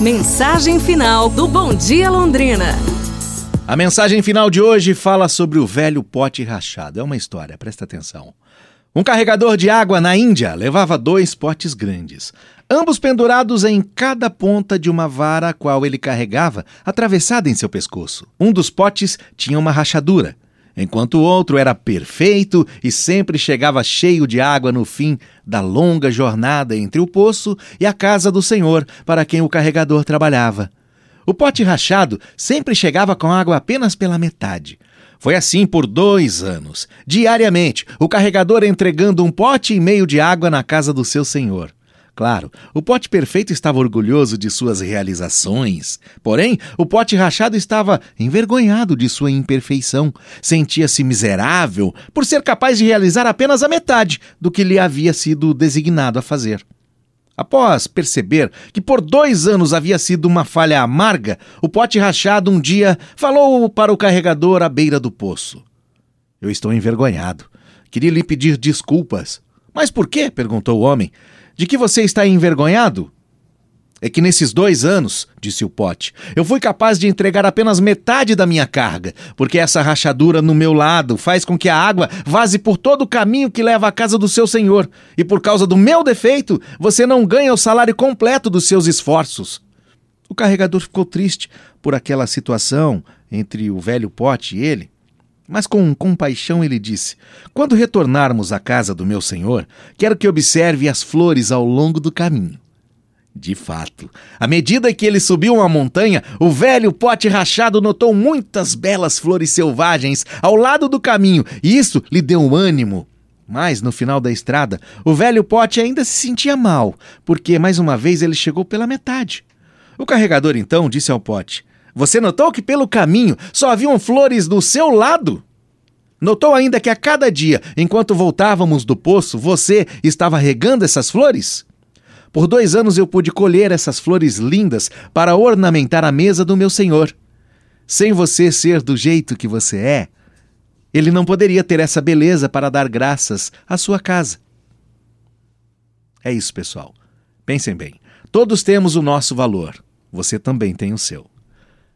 Mensagem final do Bom Dia Londrina. A mensagem final de hoje fala sobre o velho pote rachado. É uma história, presta atenção. Um carregador de água na Índia levava dois potes grandes, ambos pendurados em cada ponta de uma vara a qual ele carregava, atravessada em seu pescoço. Um dos potes tinha uma rachadura, enquanto o outro era perfeito e sempre chegava cheio de água no fim da longa jornada entre o poço e a casa do Senhor para quem o carregador trabalhava. O pote rachado sempre chegava com água apenas pela metade. Foi assim por dois anos, diariamente, o carregador entregando um pote e meio de água na casa do seu senhor. Claro, o pote perfeito estava orgulhoso de suas realizações, porém, o pote rachado estava envergonhado de sua imperfeição. Sentia-se miserável por ser capaz de realizar apenas a metade do que lhe havia sido designado a fazer. Após perceber que por dois anos havia sido uma falha amarga, o pote rachado um dia falou para o carregador à beira do poço: Eu estou envergonhado. Queria lhe pedir desculpas. Mas por quê? perguntou o homem. De que você está envergonhado? É que nesses dois anos, disse o pote, eu fui capaz de entregar apenas metade da minha carga, porque essa rachadura no meu lado faz com que a água vaze por todo o caminho que leva à casa do seu senhor, e por causa do meu defeito, você não ganha o salário completo dos seus esforços. O carregador ficou triste por aquela situação entre o velho pote e ele. Mas com compaixão ele disse: Quando retornarmos à casa do meu senhor, quero que observe as flores ao longo do caminho. De fato, à medida que ele subiu uma montanha, o velho pote rachado notou muitas belas flores selvagens ao lado do caminho, e isso lhe deu ânimo. Mas no final da estrada, o velho pote ainda se sentia mal, porque mais uma vez ele chegou pela metade. O carregador então disse ao pote: Você notou que pelo caminho só haviam flores do seu lado? Notou ainda que a cada dia, enquanto voltávamos do poço, você estava regando essas flores? Por dois anos eu pude colher essas flores lindas para ornamentar a mesa do meu senhor. Sem você ser do jeito que você é, ele não poderia ter essa beleza para dar graças à sua casa. É isso, pessoal. Pensem bem. Todos temos o nosso valor. Você também tem o seu.